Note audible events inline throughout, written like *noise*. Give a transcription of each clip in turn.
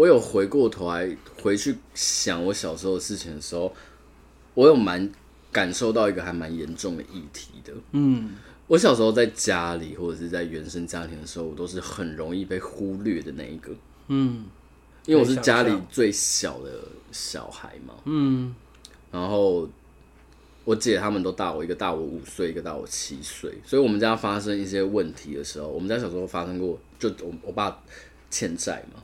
我有回过头来回去想我小时候的事情的时候，我有蛮感受到一个还蛮严重的议题的。嗯，我小时候在家里或者是在原生家庭的时候，我都是很容易被忽略的那一个。嗯，因为我是家里最小的小孩嘛。嗯，然后我姐他们都大我一个，大我五岁，一个大我七岁，所以我们家发生一些问题的时候，我们家小时候发生过，就我我爸欠债嘛。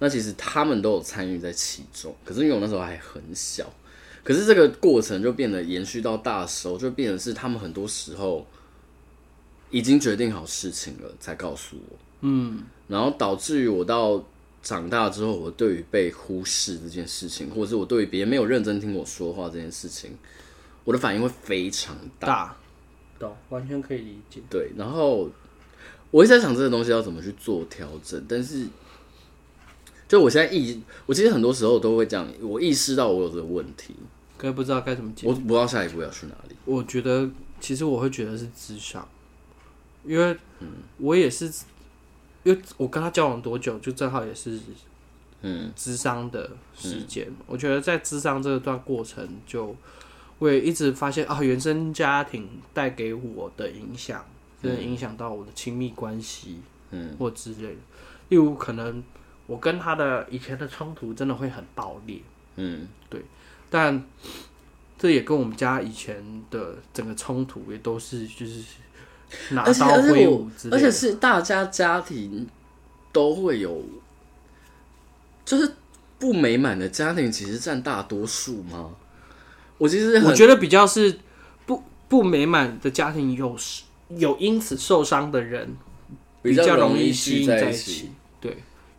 那其实他们都有参与在其中，可是因为我那时候还很小，可是这个过程就变得延续到大时候，就变成是他们很多时候已经决定好事情了才告诉我，嗯，然后导致于我到长大之后，我对于被忽视这件事情，或者是我对于别人没有认真听我说话这件事情，我的反应会非常大，大，懂，完全可以理解。对，然后我一直在想这个东西要怎么去做调整，但是。就我现在意，我其实很多时候都会这样，我意识到我有这个问题，可是不知道该怎么解决。我不知道下一步要去哪里。我觉得，其实我会觉得是智商，因为我也是，因为我跟他交往多久，就正好也是，嗯，智商的时间。嗯、我觉得在智商这段过程，就我也一直发现啊，原生家庭带给我的影响，真的影响到我的亲密关系，嗯，或之类的，例如可能。我跟他的以前的冲突真的会很爆裂，嗯，对，但这也跟我们家以前的整个冲突也都是就是拿刀挥舞之类的，而且是大家家庭都会有，就是不美满的家庭其实占大多数吗？我其实我觉得比较是不不美满的家庭有有因此受伤的人比较容易吸引在一起，对。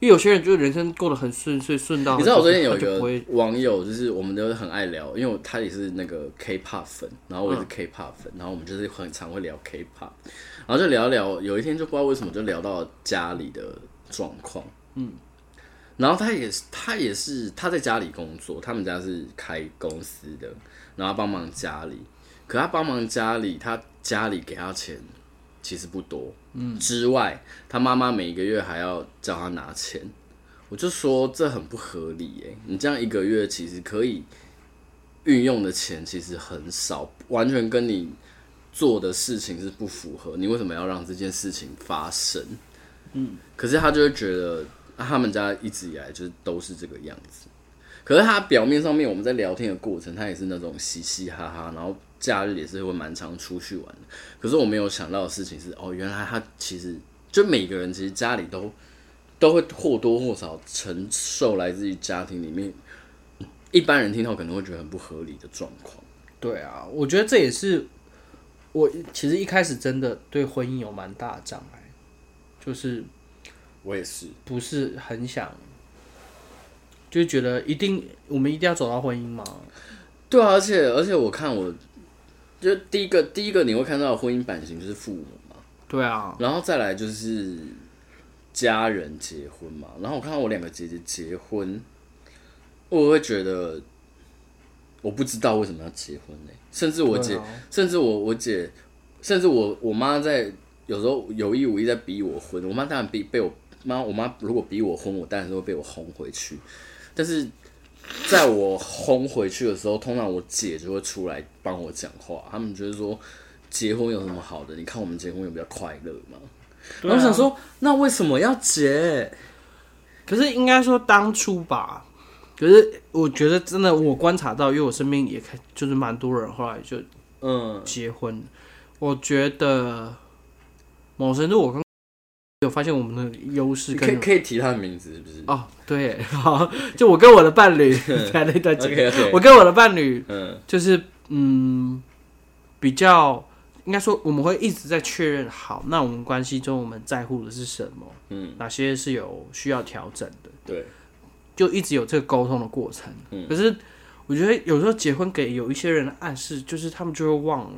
因为有些人就是人生过得很顺遂，顺到你知道我最近有一个网友，就是我们都很爱聊，因为他也是那个 K-pop 粉，然后我也是 K-pop 粉，然后我们就是很常会聊 K-pop，然后就聊聊，有一天就不知道为什么就聊到家里的状况，嗯，然后他也是他也是他在家里工作，他们家是开公司的，然后帮忙家里，可他帮忙家里，他家里给他钱。其实不多，嗯，之外，他妈妈每一个月还要叫他拿钱，我就说这很不合理耶。你这样一个月其实可以运用的钱其实很少，完全跟你做的事情是不符合。你为什么要让这件事情发生？嗯，可是他就会觉得他们家一直以来就是都是这个样子。可是他表面上面我们在聊天的过程，他也是那种嘻嘻哈哈，然后。假日也是会蛮常出去玩的，可是我没有想到的事情是，哦，原来他其实就每个人其实家里都都会或多或少承受来自于家庭里面一般人听到可能会觉得很不合理的状况。对啊，我觉得这也是我其实一开始真的对婚姻有蛮大的障碍，就是我也是不是很想，就觉得一定我们一定要走到婚姻吗？对啊，而且而且我看我。就第一个，第一个你会看到的婚姻版型就是父母嘛，对啊，然后再来就是家人结婚嘛，然后我看到我两个姐姐结婚，我会觉得我不知道为什么要结婚呢？甚至我姐，甚至我我姐，甚至我我妈在有时候有意无意在逼我婚，我妈当然逼被我妈，我妈如果逼我婚，我当然是会被我轰回去，但是。在我轰回去的时候，通常我姐就会出来帮我讲话。他们觉得说，结婚有什么好的？你看我们结婚有比较快乐吗？然后我想说，那为什么要结？可是应该说当初吧。可是我觉得真的，我观察到，因为我身边也开就是蛮多人后来就嗯结婚。嗯、我觉得某程度我刚。有发现我们的优势，可以可以提他的名字是不是？哦，对，好，就我跟我的伴侣 *laughs* 在那段我跟我的伴侣，嗯，就是嗯，比较应该说，我们会一直在确认，好，那我们关系中我们在乎的是什么？嗯，哪些是有需要调整的？对，就一直有这个沟通的过程。嗯，可是我觉得有时候结婚给有一些人的暗示，就是他们就会忘了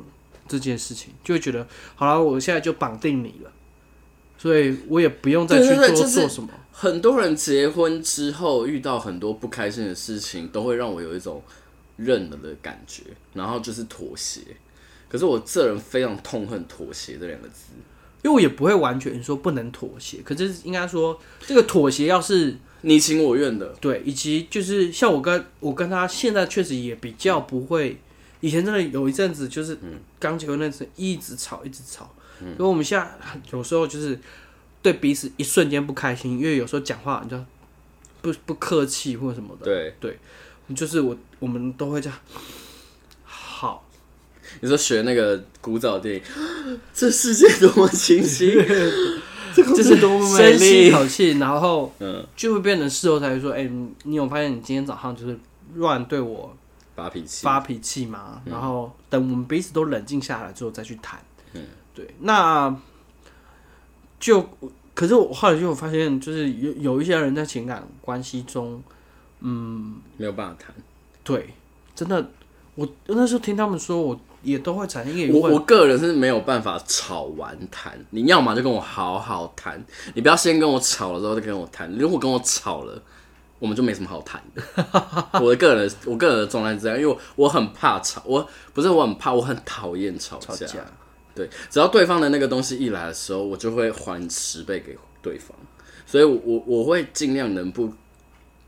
这件事情，就会觉得，好了，我现在就绑定你了。所以我也不用再去多做什么。很多人结婚之后遇到很多不开心的事情，都会让我有一种认了的感觉，然后就是妥协。可是我这人非常痛恨妥协这两个字，因为我也不会完全说不能妥协。可是应该说，这个妥协要是你情我愿的，对，以及就是像我跟我跟他现在确实也比较不会，以前真的有一阵子就是刚结婚那阵一直吵一直吵，嗯，所以我们现在有时候就是对彼此一瞬间不开心，因为有时候讲话你知道不不客气或者什么的，对。对，就是我我们都会这样，*gasps* 好，你说学那个古早电影，*gasps* 这世界多么清晰。*laughs* 就是多么深吸一口气，然后嗯。就会变成事后才会说：“哎、欸，你有发现你今天早上就是乱对我发脾气。发脾气吗？”然后等我们彼此都冷静下来之后再去谈。嗯，对。那就可是我后来就发现，就是有有一些人在情感关系中，嗯，没有办法谈。对，真的，我那时候听他们说我。也都会产生一个我我个人是没有办法吵完谈，你要么就跟我好好谈，你不要先跟我吵了之后再跟我谈。如果跟我吵了，我们就没什么好谈的。我的个人，我个人的状态是这样，因为我，我很怕吵，我不是我很怕，我很讨厌吵架。吵架。对，只要对方的那个东西一来的时候，我就会还十倍给对方。所以我，我我会尽量能不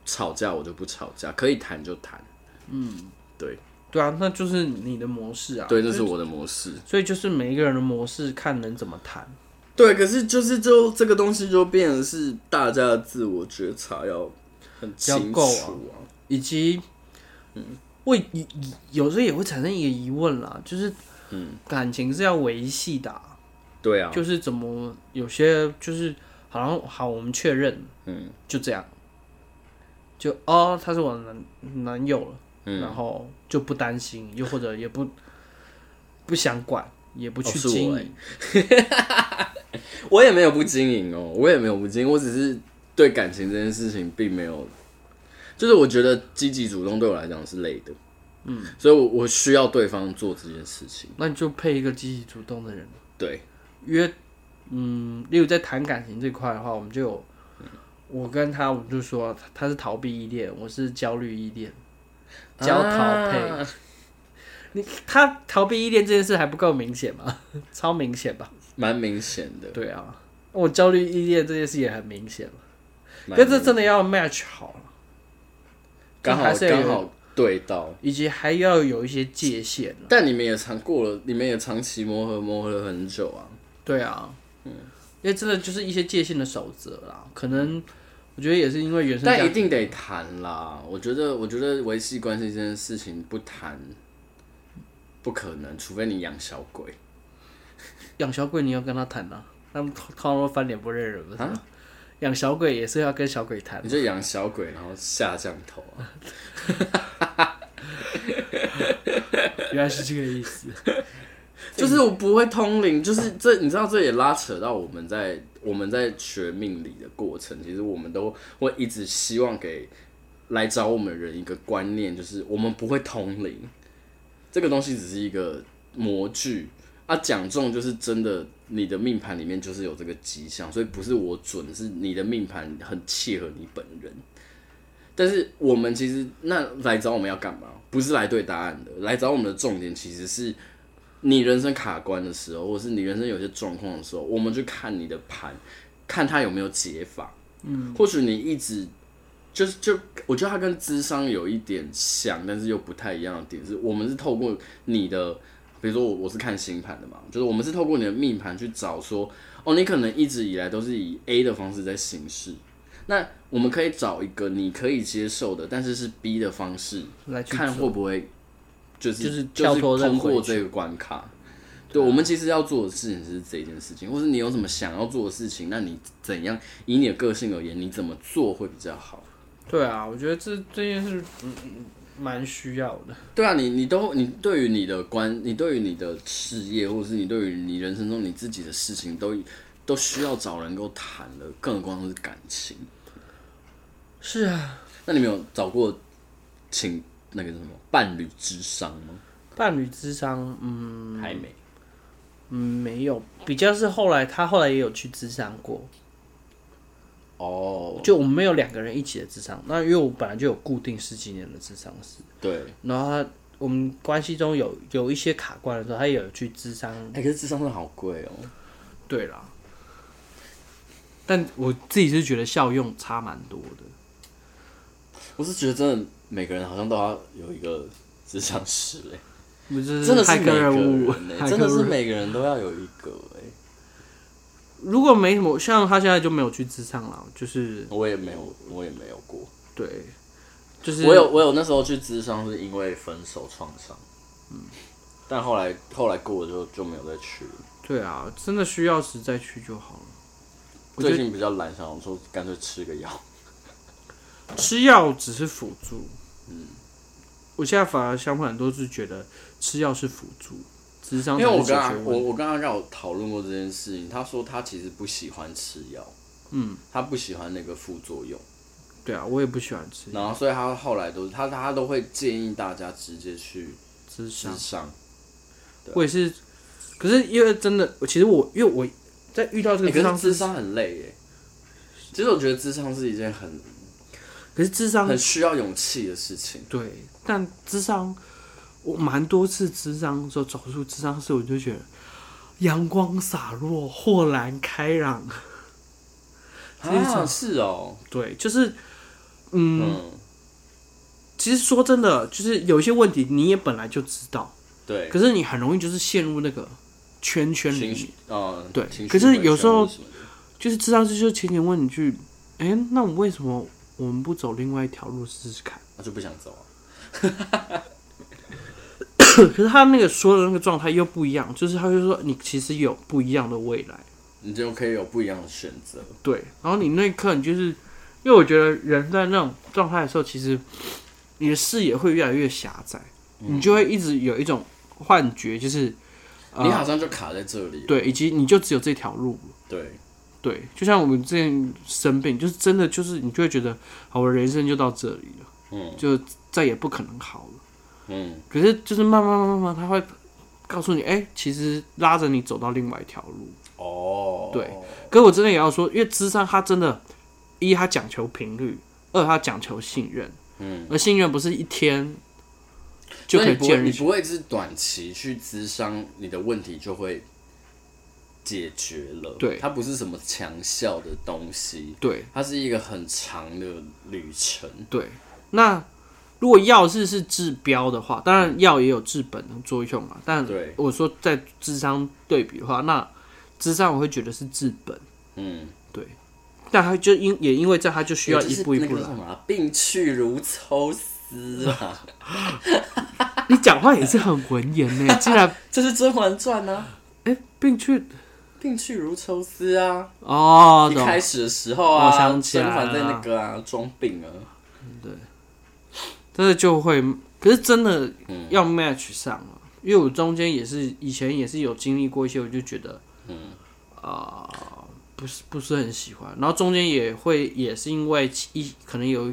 吵架，我就不吵架，可以谈就谈。嗯，对。对啊，那就是你的模式啊。对，这是我的模式。所以就是每一个人的模式，看能怎么谈。对，可是就是就这个东西就变成是大家的自我觉察要很清楚啊，以及嗯，会有时候也会产生一个疑问啦，就是嗯，感情是要维系的。对啊，就是怎么有些就是好像好，我们确认，嗯，就这样，就哦，他是我男男友了。嗯、然后就不担心，又或者也不不想管，也不去经营。哦、我，*laughs* 我也没有不经营哦，我也没有不经营，我只是对感情这件事情并没有，就是我觉得积极主动对我来讲是累的，嗯，所以我我需要对方做这件事情。那你就配一个积极主动的人，对，约嗯，例如在谈感情这块的话，我们就有，我跟他，我们就说他是逃避依恋，我是焦虑依恋。焦逃配，啊、你他逃避依恋这件事还不够明显吗？*laughs* 超明显吧？蛮明显的。对啊，我焦虑依恋这件事也很明显了。可是这真的要 match 好了，刚好刚好对到，以及还要有一些界限。但你们也长过了，你们也长期磨合磨合了很久啊。对啊，嗯，因为真的就是一些界限的守则啦，可能。我觉得也是因为原生，但一定得谈啦。我觉得，我觉得维系关系这件事情不谈不可能，除非你养小鬼。*laughs* 养小鬼你要跟他谈啊，他们通常翻脸不认人不是吗？养小鬼也是要跟小鬼谈。你就养小鬼，然后下降头啊。*laughs* 原来是这个意思。就是我不会通灵，就是这你知道，这也拉扯到我们在我们在学命理的过程，其实我们都会一直希望给来找我们的人一个观念，就是我们不会通灵，这个东西只是一个模具啊，讲中就是真的，你的命盘里面就是有这个迹象，所以不是我准，是你的命盘很契合你本人。但是我们其实那来找我们要干嘛？不是来对答案的，来找我们的重点其实是。你人生卡关的时候，或是你人生有些状况的时候，我们去看你的盘，看他有没有解法。嗯，或许你一直就是就，我觉得他跟智商有一点像，但是又不太一样的点是，我们是透过你的，比如说我我是看星盘的嘛，就是我们是透过你的命盘去找说，哦，你可能一直以来都是以 A 的方式在行事，那我们可以找一个你可以接受的，但是是 B 的方式来看会不会。就是就是通过这个关卡，对，我们其实要做的事情是这件事情，或是你有什么想要做的事情，那你怎样以你的个性而言，你怎么做会比较好？对啊，我觉得这这件事嗯嗯蛮需要的。对啊，你你都你对于你的关，你对于你的事业，或者是你对于你人生中你自己的事情，都都需要找人够谈的，更何况是感情。是啊，那你没有找过请？那个什么伴侣之商吗？伴侣之商，嗯，还没，嗯，没有，比较是后来他后来也有去智商过。哦，就我们没有两个人一起的智商，那因为我本来就有固定十几年的智商师，对，然后他我们关系中有有一些卡关的时候，他也有去智商。哎、欸，可是智商真的好贵哦。对啦，但我自己是觉得效用差蛮多的。我是觉得真的每个人好像都要有一个智商师哎，真的是每个人哎，真的是每个人都要有一个哎。如果没什么，像他现在就没有去咨商了，就是我也没有，我也没有过。对，就是我有，我有那时候去咨商是因为分手创伤，嗯，但后来后来过了就就没有再去了。对啊，真的需要时再去就好了。最近比较懒，想说干脆吃个药。*laughs* 吃药只是辅助，嗯，我现在反而相反，都是觉得吃药是辅助，因为我刚刚我我刚刚跟我讨论过这件事情，他说他其实不喜欢吃药，嗯，他不喜欢那个副作用。对啊，我也不喜欢吃。然后，所以他后来都他他都会建议大家直接去智商。我也是，可是因为真的，其实我因为我在遇到这个智商，智商很累耶。其实我觉得智商是一件很，可是智商很需要勇气的事情。对，但智商我蛮多次咨商的时候走出咨商室，我就觉得阳光洒落，豁然开朗。啊，是哦，对，就是。嗯，嗯，其实说真的，就是有一些问题你也本来就知道，对，可是你很容易就是陷入那个圈圈里面，哦，对。可是有时候就是智商师，就是前前问你句，哎、欸，那我为什么我们不走另外一条路试试看？我就不想走啊。*coughs* 可是他那个说的那个状态又不一样，就是他就说你其实有不一样的未来，你就可以有不一样的选择。对，然后你那一刻你就是。因为我觉得人在那种状态的时候，其实你的视野会越来越狭窄，嗯，你就会一直有一种幻觉，就是你好像就卡在这里，对，以及你就只有这条路，对，对，就像我们之前生病，就是真的就是你就会觉得，好，我人生就到这里了，嗯，就再也不可能好了，嗯，可是就是慢慢慢慢慢，他会告诉你，哎，欸，其实拉着你走到另外一条路，哦，对，可是我真的也要说，因为咨商它真的。一，它讲求频率；二，它讲求信任。嗯，而信任不是一天就可以建立。你不会是短期去咨商，你的问题就会解决了。对，它不是什么强效的东西。对，它是一个很长的旅程。对，那如果药是是治标的话，当然药也有治本的作用嘛。但我说在智商对比的话，那智商我会觉得是治本。嗯。对但他就因也因为这样，他就需要一步一步来。病去如抽丝啊！*laughs* 你讲话也是很文言呢，*laughs* 竟然这是《甄嬛传》呢？哎，病去病去如抽丝啊！哦，一开始的时候啊，甄嬛在那个啊装病啊，对，真的就会，可是真的要 match 上了，因为我中间也是以前也是有经历过一些，我就觉得，嗯。啊。不是不是很喜欢，然后中间也会也是因为一可能有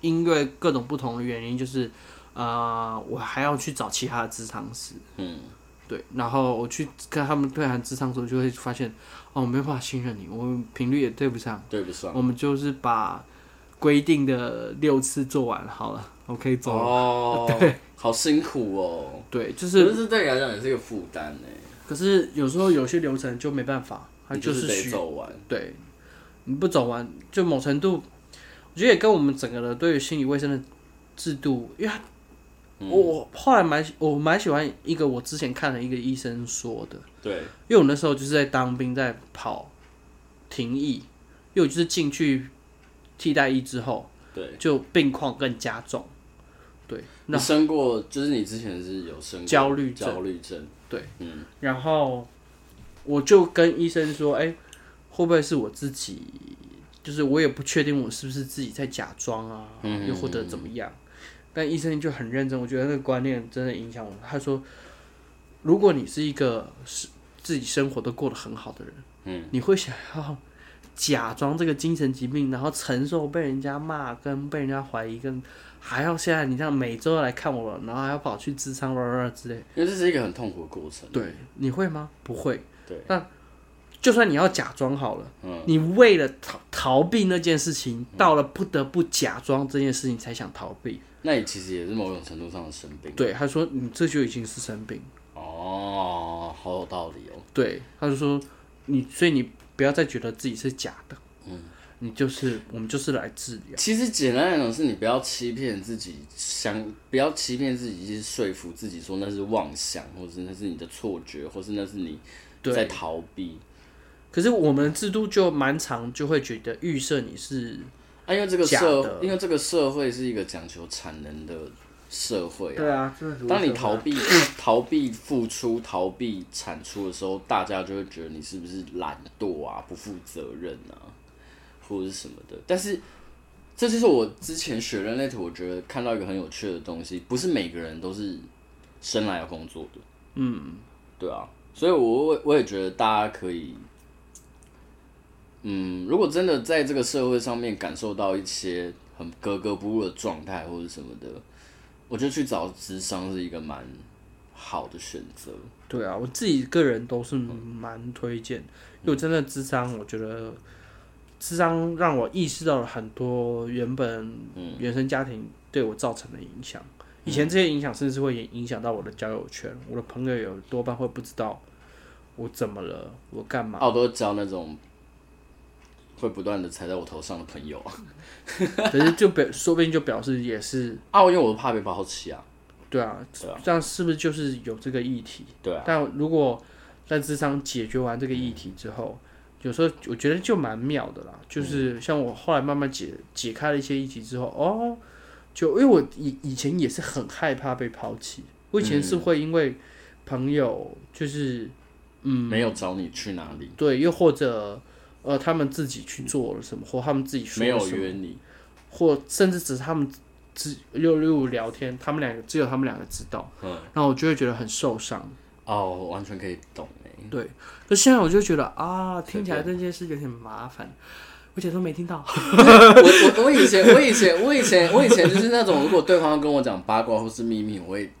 因为各种不同的原因，就是啊、呃，我还要去找其他的咨商师，嗯，对，然后我去跟他们对谈咨商的时候，就会发现哦，我没办法信任你，我们频率也对不上，对不上，我们就是把规定的六次做完好了，我可以走了。哦，*laughs* 对，好辛苦哦，对，就是，可是对你来讲也是一个负担呢。可是有时候有些流程就没办法。他就是得走完，对，你不走完，就某程度，我觉得也跟我们整个的对于心理卫生的制度，因为我后来蛮我蛮喜欢一个我之前看了一个医生说的，对，因为我那时候就是在当兵，在跑停役，因为我就是进去替代役之后，对，就病况更加重，对，那生过就是你之前是有生过焦虑焦虑症，对，嗯，然后。我就跟医生说：“哎、欸，会不会是我自己？就是我也不确定我是不是自己在假装啊，又或者怎么样？”但医生就很认真，我觉得那个观念真的影响我。他说：“如果你是一个是自己生活都过得很好的人，嗯，你会想要假装这个精神疾病，然后承受被人家骂、跟被人家怀疑，跟还要现在你这样每周来看我，然后还要跑去咨商之类，因为这是一个很痛苦的过程。对，你会吗？不会。”对，那就算你要假装好了，嗯，你为了逃逃避那件事情，嗯，到了不得不假装这件事情才想逃避，那你其实也是某种程度上的生病。对，他说你这就已经是生病。哦，好有道理哦。对，他就说你，所以你不要再觉得自己是假的，嗯，你就是我们就是来治疗。其实简单来讲，是你不要欺骗自己，想不要欺骗自己，去说服自己说那是妄想，或是那是你的错觉，或是那是你在逃避。可是我们的制度就蛮长，就会觉得预设你是啊，因为这个社，因为这个社会是一个讲求产能的社会啊。对啊，当你逃避、*laughs* 逃避付出、逃避产出的时候，大家就会觉得你是不是懒惰啊、不负责任啊，或者是什么的。但是，这就是我之前学人类图，我觉得看到一个很有趣的东西，不是每个人都是生来要工作的。嗯，对啊，所以我我也觉得大家可以。嗯，如果真的在这个社会上面感受到一些很格格不入的状态或者什么的，我觉得去找智商是一个蛮好的选择。对啊，我自己个人都是蛮推荐，嗯、因为真的智商，我觉得智商让我意识到了很多原本原生家庭对我造成的影响。嗯、以前这些影响甚至会影响到我的交友圈，我的朋友有多半会不知道我怎么了，我干嘛？哦，我都交那种。会不断的踩在我头上的朋友啊，*laughs* 可是就表说不定就表示也是啊，因为我怕被抛弃啊。对啊，对啊，这样是不是就是有这个议题？对啊。但如果在智商解决完这个议题之后，有时候我觉得就蛮妙的啦。就是像我后来慢慢解解开了一些议题之后，哦，就因为我以以前也是很害怕被抛弃，我以前是会因为朋友就是嗯没有找你去哪里，对，又或者。呃，他们自己去做了什么，或他们自己说了什么，没有约你，或甚至只是他们只又又聊天，他们两个只有他们两个知道，嗯，然后我就会觉得很受伤。哦，完全可以懂哎。对，可现在我就觉得啊，听起来这件事有点麻烦，我以前都没听到。*laughs* 我我我以前我以前我以前我以前就是那种，如果对方跟我讲八卦或是秘密，我会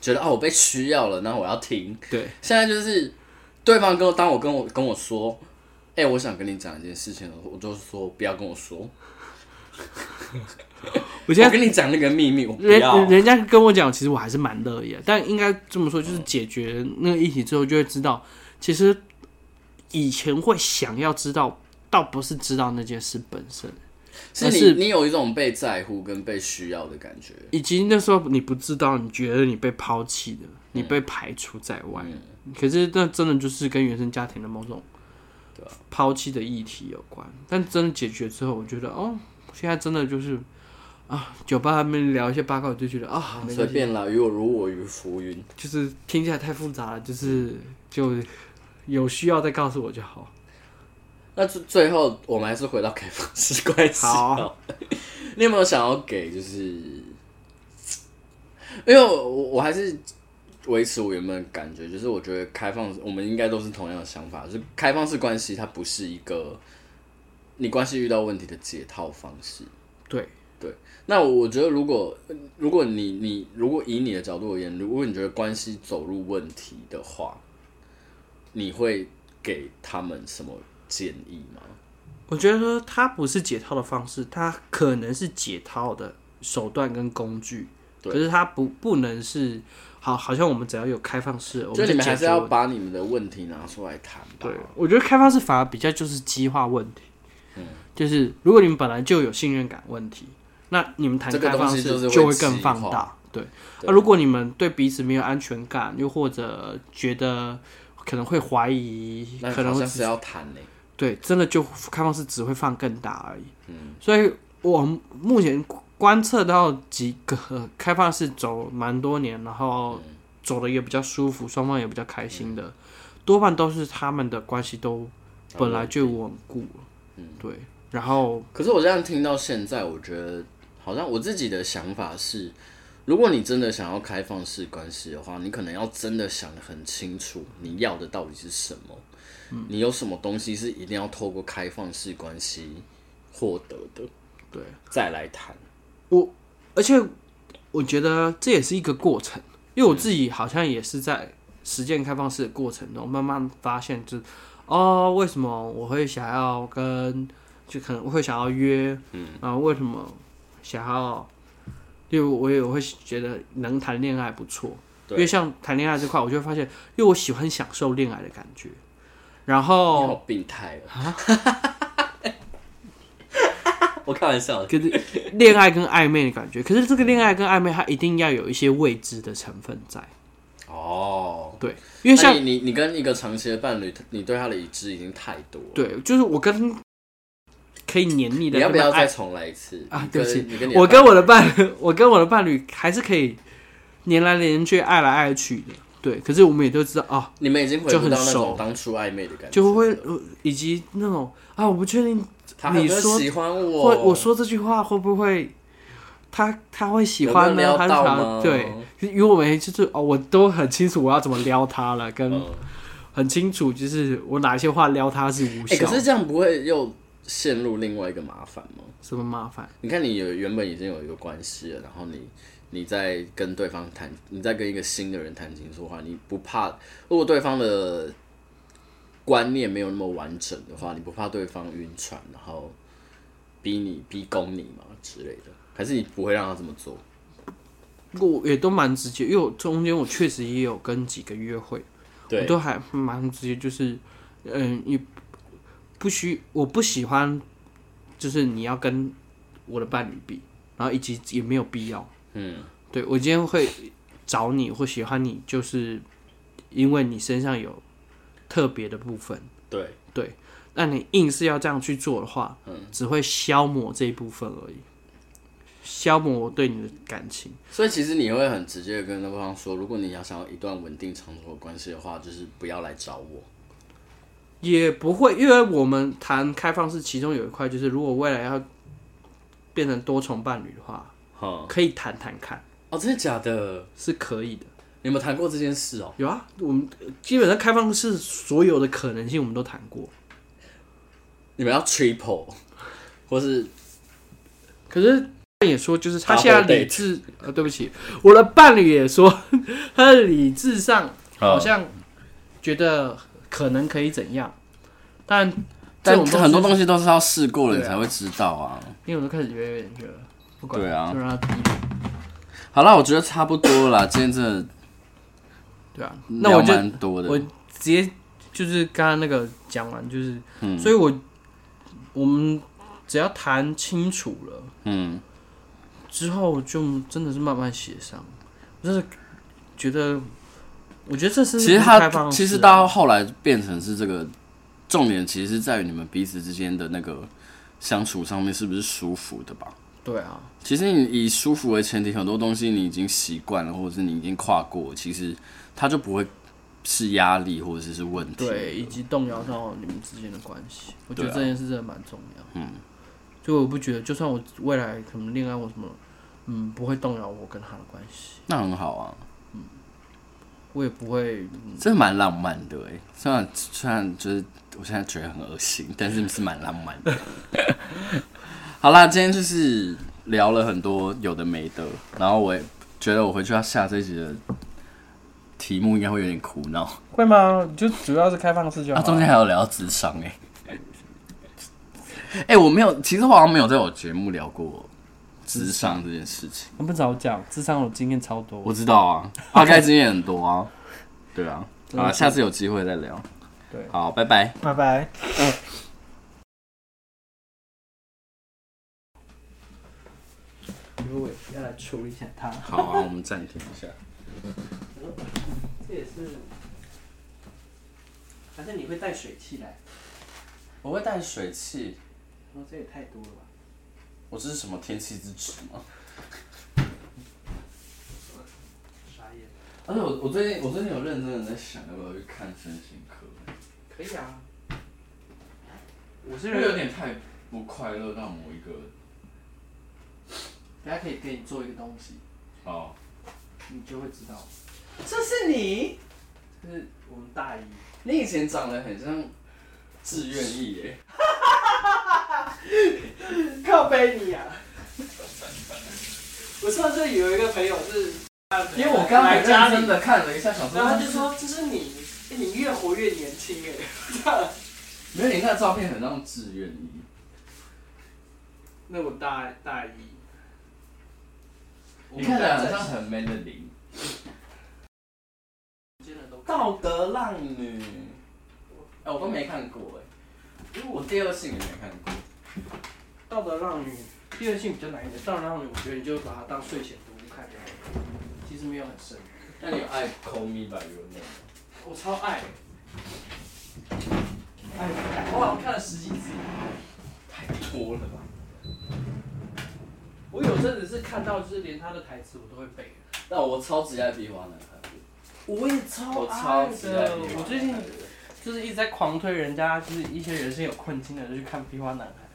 觉得啊，我被需要了，然后我要听。对，现在就是对方跟我当我跟我跟我说。哎、欸，我想跟你讲一件事情，我就说不要跟我说。我现在跟你讲那个秘密，我不要。人人家跟我讲，其实我还是蛮乐意的。但应该这么说，就是解决那个议题之后，就会知道，其实以前会想要知道，倒不是知道那件事本身，是你是你有一种被在乎跟被需要的感觉，以及那时候你不知道，你觉得你被抛弃的，你被排除在外。嗯、可是那真的就是跟原生家庭的某种。抛弃的议题有关，但真的解决之后，我觉得哦，现在真的就是啊，酒吧里面聊一些八卦，我就觉得啊，随便啦，与我如我与浮云，就是听起来太复杂了，就是就有需要再告诉我就好。那最最后，我们还是回到开放式关系。好，*laughs* 你有没有想要给？就是因为我我还是。维持我原本的感觉，就是我觉得开放，我们应该都是同样的想法，就是开放式关系它不是一个你关系遇到问题的解套方式。对对，那我觉得如果如果你你如果以你的角度而言，如果你觉得关系走入问题的话，你会给他们什么建议吗？我觉得说它不是解套的方式，它可能是解套的手段跟工具，可是它不不能是。好，好像我们只要有开放式，就你们还是要把你们的问题拿出来谈。对，我觉得开放式反而比较就是激化问题。嗯，就是如果你们本来就有信任感问题，那你们谈开放式就会更放大。对，那如果你们对彼此没有安全感，又或者觉得可能会怀疑，可能是要谈呢。对，真的就开放式只会放更大而已。嗯，所以我目前。观测到几个开放式走蛮多年，然后走的也比较舒服，双方也比较开心的，多半都是他们的关系都本来就稳固了。嗯，对。然后，可是我这样听到现在，我觉得好像我自己的想法是，如果你真的想要开放式关系的话，你可能要真的想得很清楚，你要的到底是什么？嗯，你有什么东西是一定要透过开放式关系获得的？对，再来谈。我，而且我觉得这也是一个过程，因为我自己好像也是在实践开放式的过程中，慢慢发现，就哦，为什么我会想要跟，就可能会想要约，嗯，然后为什么想要，因为我也会觉得能谈恋爱不错，对因为像谈恋爱这块，我就会发现，因为我喜欢享受恋爱的感觉，然后你好病态啊。*laughs* 我开玩笑的。可是恋爱跟暧昧的感觉，可是这个恋爱跟暧昧，它一定要有一些未知的成分在。哦，对，因为像你你，你跟一个长期的伴侣，你对他的已知已经太多了。对，就是我跟可以黏腻的，你要不要再重来一次啊？对不起，你跟我跟我的伴，*laughs* 我跟我的伴侣还是可以黏来黏去、爱来爱去的。对，可是我们也都知道啊，哦、你们已经回不到那种当初暧昧的感觉，就会以及那种啊，我不确定你说喜欢我，或我说这句话会不会他他会喜欢呢？还是他对，因为我们就是哦，我都很清楚我要怎么撩他了，跟很清楚就是我哪些话撩他是无效。欸、可是这样不会又陷入另外一个麻烦吗？什么麻烦？你看，你有原本已经有一个关系了，然后你。你在跟对方谈，你在跟一个新的人谈情说话，你不怕如果对方的观念没有那么完整的话，你不怕对方晕船，然后逼你逼供你嘛之类的？还是你不会让他这么做？我也都蛮直接，因为我中间我确实也有跟几个约会，对我都还蛮直接，就是嗯，你不需我不喜欢，就是你要跟我的伴侣比，然后以及也没有必要。嗯，对，我今天会找你或喜欢你，就是因为你身上有特别的部分。对对，那你硬是要这样去做的话，嗯，只会消磨这一部分而已，消磨我对你的感情。所以其实你会很直接的跟对方说，如果你要想要一段稳定长久的关系的话，就是不要来找我。也不会，因为我们谈开放式，其中有一块就是，如果未来要变成多重伴侣的话。可以谈谈看哦，真的假的？是可以的。你有没有谈过这件事哦？有啊，我们基本上开放式所有的可能性我们都谈过。你们要 triple，或是？可是也说，就是他现在理智呃，对不起，我的伴侣也说，*laughs* 他的理智上好像觉得可能可以怎样，但但很多东西都是要试过了你才会知道啊。因为我都开始觉得有点热。对啊，就让他低。好了，我觉得差不多了啦。今天真的，对啊，那我就多的。我直接就是刚刚那个讲完，就是，嗯、所以我我们只要谈清楚了，嗯，之后就真的是慢慢协商。我就是觉得，我觉得这是其实他其实到后来变成是这个重点，其实是在于你们彼此之间的那个相处上面是不是舒服的吧。对啊，其实你以舒服为前提，很多东西你已经习惯了，或者是你已经跨过，其实它就不会是压力或者是是问题。对，以及动摇到你们之间的关系，我觉得这件事真的蛮重要。嗯，就我不觉得，就算我未来可能恋爱或什么，嗯，不会动摇我跟他的关系。那很好啊，嗯，我也不会，真的蛮浪漫的哎。虽然虽然就是我现在觉得很恶心，但是是蛮浪漫的。*laughs* 好啦，今天就是聊了很多有的没的，然后我也觉得我回去要下这一集的题目应该会有点苦恼。会吗？就主要是开放式就好。啊，中间还有聊智商哎，哎、*laughs* 欸，我没有，其实我好像没有在我节目聊过智商这件事情。我不早讲，智商我经验超多。我知道啊，*laughs* 大概经验很多啊。对啊，啊，下次有机会再聊。对，好，拜拜，拜拜。嗯。要来处理一下他。好啊，我们暂停一下。*laughs* 这也是，反正你会带水器来。我会带水器。哦，这也太多了吧？我这是什么天气之子吗？*laughs* 傻眼。而且我我最近我最近有认真的在想要不要去看身心科。可以啊。我是因为有点太不快乐到某一个。大家可以给你做一个东西，好，你就会知道，这是你，这是我们大一。你以前长得很像志愿役耶，靠背你啊！*laughs* 我上次有一个朋友是，因为我刚才认真的看了一下，小说，然后他就说这是你，你越活越年轻哎，*laughs* 没有，你看照片很像志愿役，那我大大一。你看起来好像很 man 的灵，道德浪女，哎，我都没看过哎，因为我第二性也没看过。道德浪女第二性比较难一点，道德浪女我觉得你就把它当睡前读物看就好了，其实没有很深。那你有爱 Call Me By Your Name 吗？我超爱。哎，我好像看了十几次，太多了吧？我有阵子是看到，就是连他的台词我都会背。那我超级爱壁花男孩。我也超爱的。我最近就是一直在狂推人家，就是一些人生有困境的，就去看壁花男孩。